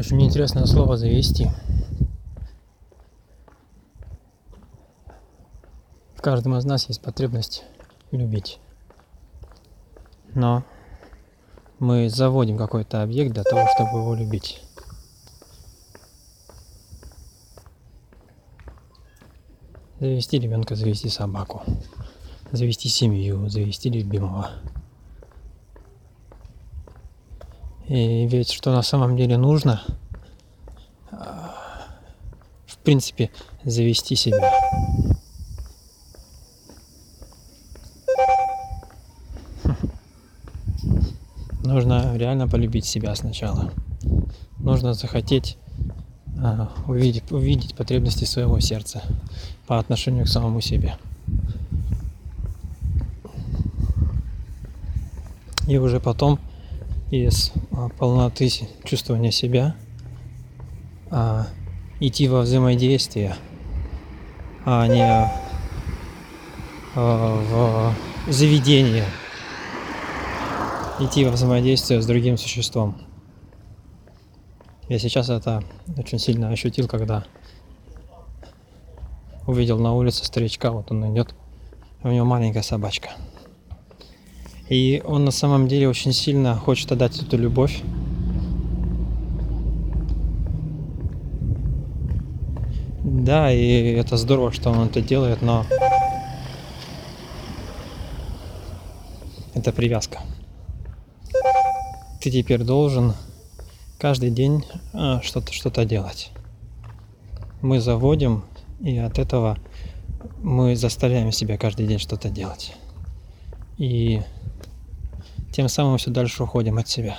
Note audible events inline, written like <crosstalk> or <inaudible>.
Очень интересное слово завести. В каждом из нас есть потребность любить. Но мы заводим какой-то объект для того, чтобы его любить. Завести ребенка, завести собаку, завести семью, завести любимого. И ведь что на самом деле нужно, в принципе, завести себя. <laughs> Нужно реально полюбить себя сначала. Нужно захотеть а, увидеть, увидеть потребности своего сердца по отношению к самому себе. И уже потом из а, полноты чувствования себя а, идти во взаимодействие, а не а, в заведение, идти во взаимодействие с другим существом. Я сейчас это очень сильно ощутил, когда увидел на улице старичка, вот он идет, у него маленькая собачка. И он на самом деле очень сильно хочет отдать эту любовь. Да, и это здорово, что он это делает, но это привязка. Ты теперь должен каждый день а, что-то что-то делать. Мы заводим, и от этого мы заставляем себя каждый день что-то делать. И тем самым все дальше уходим от себя.